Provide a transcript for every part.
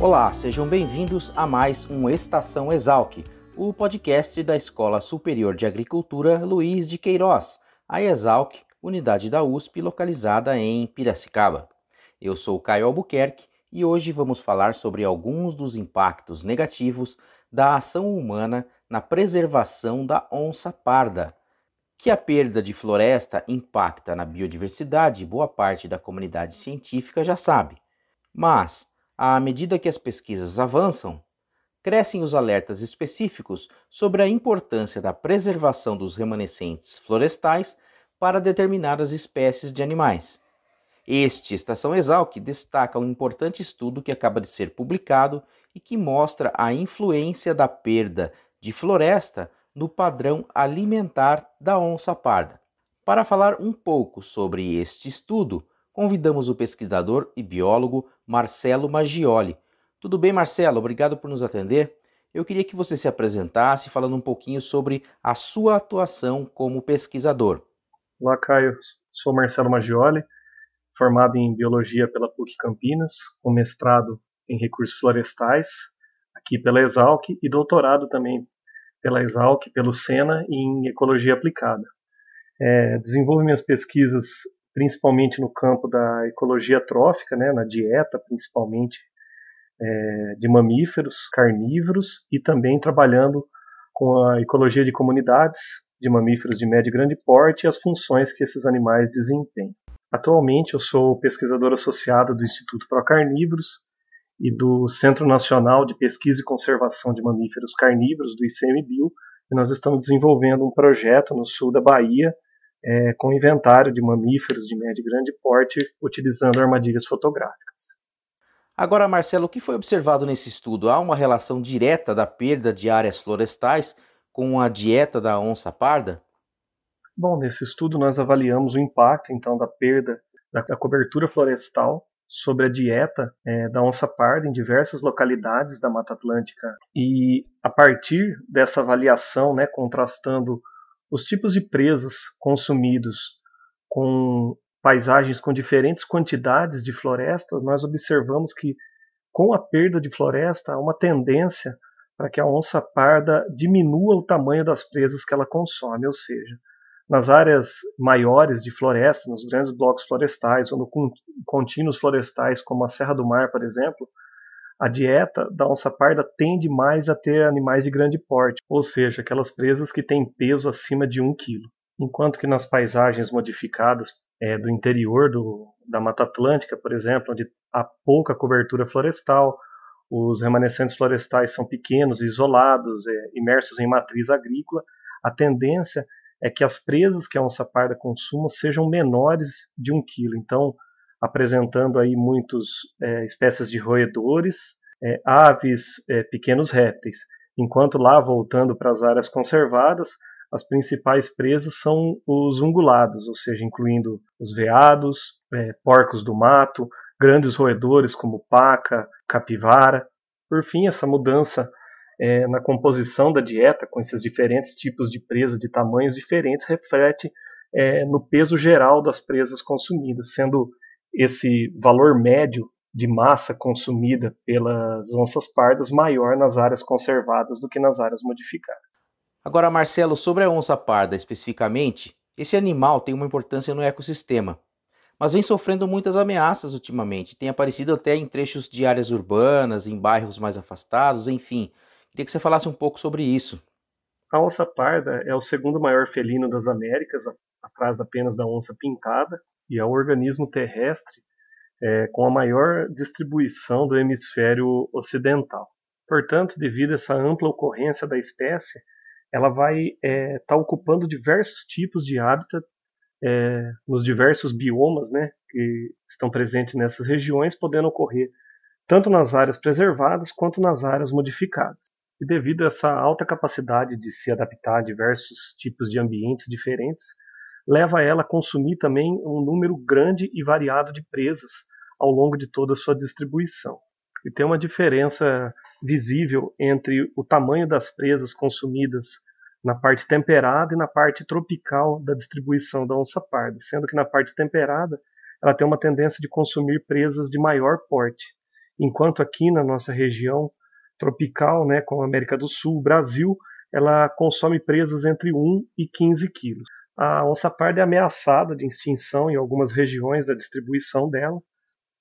Olá, sejam bem-vindos a mais um Estação Exalc, o podcast da Escola Superior de Agricultura Luiz de Queiroz, a Exalc, unidade da USP localizada em Piracicaba. Eu sou Caio Albuquerque e hoje vamos falar sobre alguns dos impactos negativos da ação humana na preservação da onça parda. Que a perda de floresta impacta na biodiversidade, boa parte da comunidade científica já sabe. Mas à medida que as pesquisas avançam, crescem os alertas específicos sobre a importância da preservação dos remanescentes florestais para determinadas espécies de animais. Este Estação Exalc destaca um importante estudo que acaba de ser publicado e que mostra a influência da perda de floresta no padrão alimentar da onça parda. Para falar um pouco sobre este estudo, convidamos o pesquisador e biólogo Marcelo Maggioli. Tudo bem, Marcelo? Obrigado por nos atender. Eu queria que você se apresentasse falando um pouquinho sobre a sua atuação como pesquisador. Olá, Caio. Sou Marcelo Maggioli, formado em Biologia pela PUC Campinas, com mestrado em Recursos Florestais, aqui pela Exalc, e doutorado também pela Exalc, pelo SENA, em Ecologia Aplicada. É, desenvolvo minhas pesquisas principalmente no campo da ecologia trófica, né, na dieta principalmente é, de mamíferos carnívoros e também trabalhando com a ecologia de comunidades de mamíferos de médio e grande porte e as funções que esses animais desempenham. Atualmente eu sou pesquisador associado do Instituto Procarnívoros e do Centro Nacional de Pesquisa e Conservação de Mamíferos Carnívoros, do ICMBio, e nós estamos desenvolvendo um projeto no sul da Bahia é, com inventário de mamíferos de médio e grande porte utilizando armadilhas fotográficas. Agora, Marcelo, o que foi observado nesse estudo? Há uma relação direta da perda de áreas florestais com a dieta da onça parda? Bom, nesse estudo nós avaliamos o impacto então da perda da, da cobertura florestal sobre a dieta é, da onça parda em diversas localidades da Mata Atlântica e a partir dessa avaliação, né, contrastando os tipos de presas consumidos com paisagens com diferentes quantidades de florestas, nós observamos que com a perda de floresta há uma tendência para que a onça parda diminua o tamanho das presas que ela consome, ou seja, nas áreas maiores de floresta, nos grandes blocos florestais ou no contínuos florestais, como a Serra do Mar, por exemplo, a dieta da onça parda tende mais a ter animais de grande porte, ou seja, aquelas presas que têm peso acima de um quilo. Enquanto que nas paisagens modificadas é, do interior do, da Mata Atlântica, por exemplo, onde há pouca cobertura florestal, os remanescentes florestais são pequenos, isolados, é, imersos em matriz agrícola, a tendência é que as presas que a onça parda consuma sejam menores de um quilo. Então, apresentando aí muitas é, espécies de roedores, é, aves, é, pequenos répteis. Enquanto lá, voltando para as áreas conservadas, as principais presas são os ungulados, ou seja, incluindo os veados, é, porcos do mato, grandes roedores como paca, capivara. Por fim, essa mudança é, na composição da dieta, com esses diferentes tipos de presa de tamanhos diferentes, reflete é, no peso geral das presas consumidas, sendo esse valor médio de massa consumida pelas onças pardas maior nas áreas conservadas do que nas áreas modificadas. Agora, Marcelo, sobre a onça parda especificamente, esse animal tem uma importância no ecossistema, mas vem sofrendo muitas ameaças ultimamente. Tem aparecido até em trechos de áreas urbanas, em bairros mais afastados, enfim. Queria que você falasse um pouco sobre isso. A onça parda é o segundo maior felino das Américas, atrás apenas da onça pintada, e é o organismo terrestre é, com a maior distribuição do hemisfério ocidental. Portanto, devido a essa ampla ocorrência da espécie, ela vai estar é, tá ocupando diversos tipos de hábitat é, nos diversos biomas né, que estão presentes nessas regiões, podendo ocorrer tanto nas áreas preservadas quanto nas áreas modificadas. E devido a essa alta capacidade de se adaptar a diversos tipos de ambientes diferentes, leva ela a consumir também um número grande e variado de presas ao longo de toda a sua distribuição. E tem uma diferença visível entre o tamanho das presas consumidas na parte temperada e na parte tropical da distribuição da onça parda, sendo que na parte temperada ela tem uma tendência de consumir presas de maior porte, enquanto aqui na nossa região tropical, né, a América do Sul, Brasil, ela consome presas entre 1 e 15 quilos. A onça parda é ameaçada de extinção em algumas regiões da distribuição dela,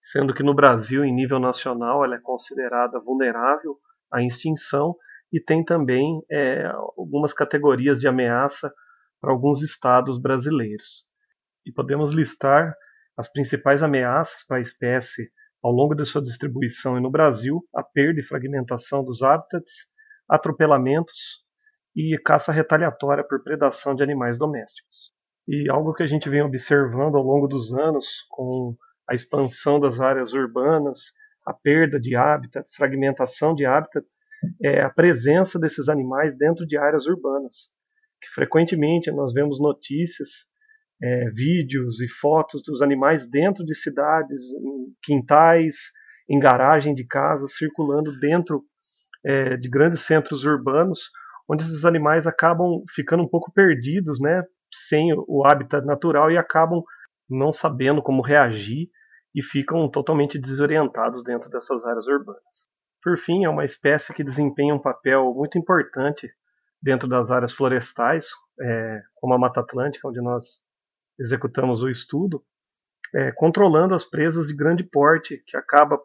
sendo que no Brasil, em nível nacional, ela é considerada vulnerável à extinção e tem também é, algumas categorias de ameaça para alguns estados brasileiros. E podemos listar as principais ameaças para a espécie ao longo de sua distribuição e no Brasil, a perda e fragmentação dos hábitats, atropelamentos e caça retaliatória por predação de animais domésticos. E algo que a gente vem observando ao longo dos anos, com a expansão das áreas urbanas, a perda de hábitat, fragmentação de hábitat, é a presença desses animais dentro de áreas urbanas, que frequentemente nós vemos notícias, é, vídeos e fotos dos animais dentro de cidades, em quintais, em garagem de casas, circulando dentro é, de grandes centros urbanos, onde esses animais acabam ficando um pouco perdidos, né, sem o hábitat natural e acabam não sabendo como reagir e ficam totalmente desorientados dentro dessas áreas urbanas. Por fim, é uma espécie que desempenha um papel muito importante dentro das áreas florestais, é, como a Mata Atlântica, onde nós executamos o estudo, é, controlando as presas de grande porte, que acaba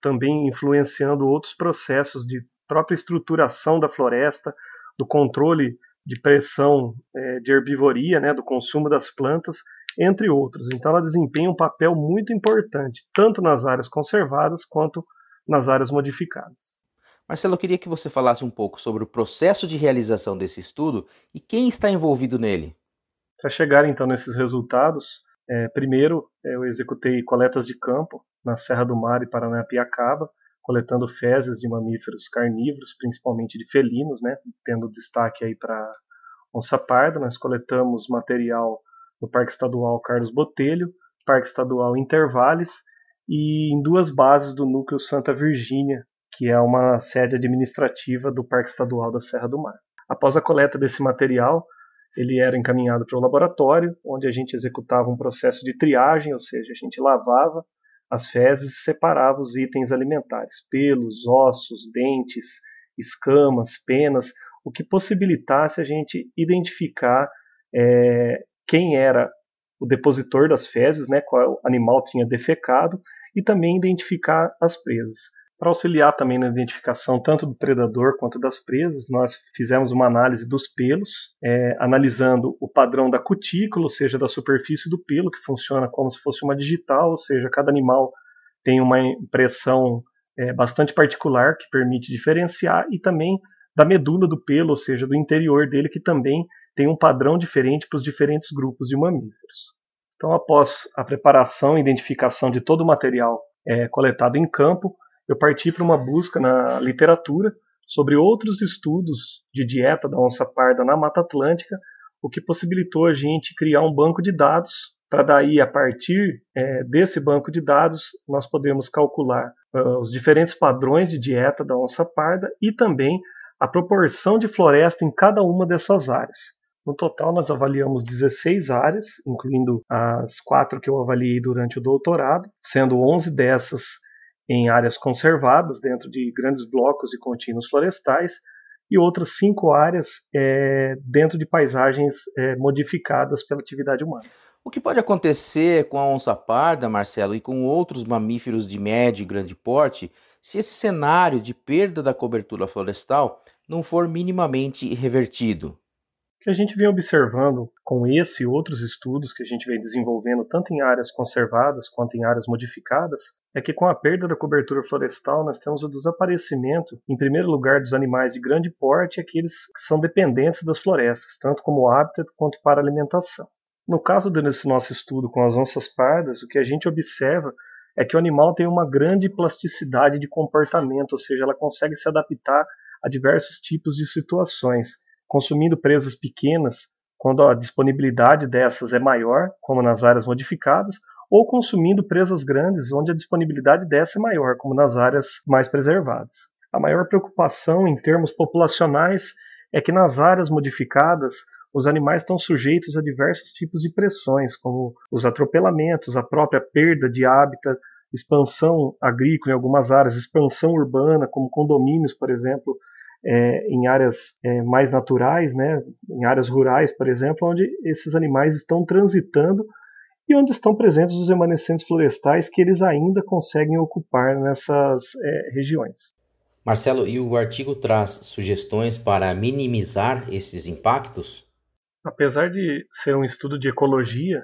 também influenciando outros processos de própria estruturação da floresta, do controle de pressão é, de herbivoria, né, do consumo das plantas, entre outros. Então, ela desempenha um papel muito importante, tanto nas áreas conservadas quanto nas áreas modificadas. Marcelo, eu queria que você falasse um pouco sobre o processo de realização desse estudo e quem está envolvido nele. Para chegar então nesses resultados, é, primeiro eu executei coletas de campo na Serra do Mar e Paranapiacaba, coletando fezes de mamíferos carnívoros, principalmente de felinos, né, tendo destaque aí para onça parda. Nós coletamos material no Parque Estadual Carlos Botelho, Parque Estadual Intervales e em duas bases do núcleo Santa Virgínia, que é uma sede administrativa do Parque Estadual da Serra do Mar. Após a coleta desse material, ele era encaminhado para o laboratório, onde a gente executava um processo de triagem, ou seja, a gente lavava as fezes separava os itens alimentares, pelos, ossos, dentes, escamas, penas, o que possibilitasse a gente identificar é, quem era o depositor das fezes, né, qual animal tinha defecado, e também identificar as presas. Para auxiliar também na identificação tanto do predador quanto das presas, nós fizemos uma análise dos pelos, é, analisando o padrão da cutícula, ou seja, da superfície do pelo, que funciona como se fosse uma digital, ou seja, cada animal tem uma impressão é, bastante particular que permite diferenciar, e também da medula do pelo, ou seja, do interior dele, que também tem um padrão diferente para os diferentes grupos de mamíferos. Então, após a preparação e identificação de todo o material é, coletado em campo, eu parti para uma busca na literatura sobre outros estudos de dieta da onça parda na Mata Atlântica, o que possibilitou a gente criar um banco de dados para daí, a partir é, desse banco de dados, nós podemos calcular uh, os diferentes padrões de dieta da onça parda e também a proporção de floresta em cada uma dessas áreas. No total, nós avaliamos 16 áreas, incluindo as quatro que eu avaliei durante o doutorado, sendo 11 dessas em áreas conservadas, dentro de grandes blocos e contínuos florestais, e outras cinco áreas é, dentro de paisagens é, modificadas pela atividade humana. O que pode acontecer com a onça parda, Marcelo, e com outros mamíferos de médio e grande porte, se esse cenário de perda da cobertura florestal não for minimamente revertido? Que a gente vem observando com esse e outros estudos que a gente vem desenvolvendo, tanto em áreas conservadas quanto em áreas modificadas, é que com a perda da cobertura florestal nós temos o desaparecimento, em primeiro lugar, dos animais de grande porte aqueles que são dependentes das florestas, tanto como hábitat quanto para alimentação. No caso desse nosso estudo com as onças pardas, o que a gente observa é que o animal tem uma grande plasticidade de comportamento, ou seja, ela consegue se adaptar a diversos tipos de situações, consumindo presas pequenas quando a disponibilidade dessas é maior, como nas áreas modificadas, ou consumindo presas grandes onde a disponibilidade dessa é maior, como nas áreas mais preservadas. A maior preocupação em termos populacionais é que nas áreas modificadas os animais estão sujeitos a diversos tipos de pressões, como os atropelamentos, a própria perda de hábitat, expansão agrícola em algumas áreas, expansão urbana, como condomínios, por exemplo, é, em áreas é, mais naturais, né, em áreas rurais, por exemplo, onde esses animais estão transitando e onde estão presentes os remanescentes florestais que eles ainda conseguem ocupar nessas é, regiões. Marcelo, e o artigo traz sugestões para minimizar esses impactos? Apesar de ser um estudo de ecologia,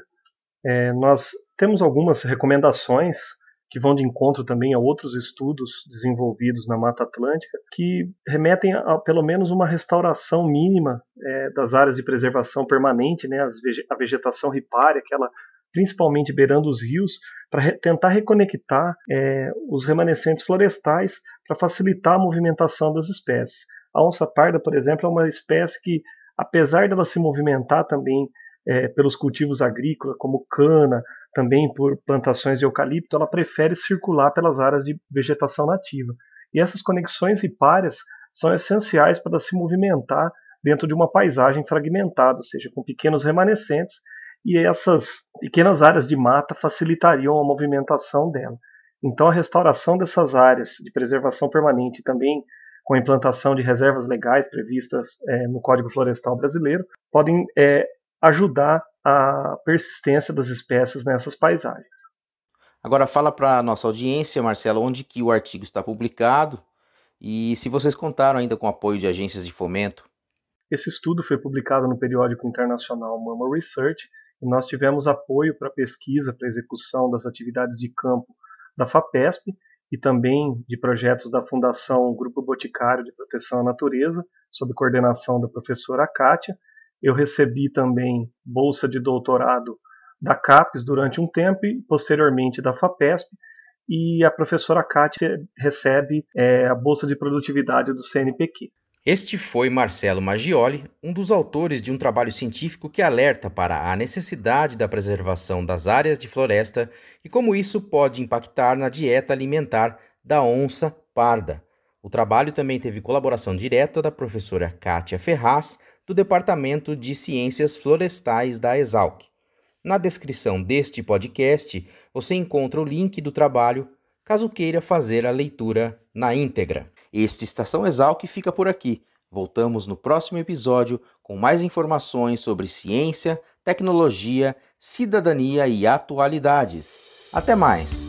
é, nós temos algumas recomendações que vão de encontro também a outros estudos desenvolvidos na Mata Atlântica, que remetem a, pelo menos uma restauração mínima é, das áreas de preservação permanente, né, a vegetação ripária, aquela principalmente beirando os rios, para re tentar reconectar é, os remanescentes florestais para facilitar a movimentação das espécies. A onça parda, por exemplo, é uma espécie que, apesar dela se movimentar também é, pelos cultivos agrícolas, como cana, também por plantações de eucalipto, ela prefere circular pelas áreas de vegetação nativa. E essas conexões ripárias são essenciais para se movimentar dentro de uma paisagem fragmentada, ou seja, com pequenos remanescentes, e essas pequenas áreas de mata facilitariam a movimentação dela. Então, a restauração dessas áreas de preservação permanente também com a implantação de reservas legais previstas é, no Código Florestal Brasileiro podem é, ajudar a persistência das espécies nessas paisagens. Agora fala para a nossa audiência, Marcelo, onde que o artigo está publicado e se vocês contaram ainda com o apoio de agências de fomento. Esse estudo foi publicado no periódico internacional Mammal Research e nós tivemos apoio para pesquisa, para execução das atividades de campo da FAPESP e também de projetos da Fundação Grupo Boticário de Proteção à Natureza, sob coordenação da professora Kátia, eu recebi também bolsa de doutorado da CAPES durante um tempo e posteriormente da FAPESP. E a professora Kátia recebe é, a bolsa de produtividade do CNPq. Este foi Marcelo Maggioli, um dos autores de um trabalho científico que alerta para a necessidade da preservação das áreas de floresta e como isso pode impactar na dieta alimentar da onça parda. O trabalho também teve colaboração direta da professora Kátia Ferraz, do Departamento de Ciências Florestais da Exalc. Na descrição deste podcast você encontra o link do trabalho, caso queira fazer a leitura na íntegra. Este Estação Exalc fica por aqui. Voltamos no próximo episódio com mais informações sobre ciência, tecnologia, cidadania e atualidades. Até mais!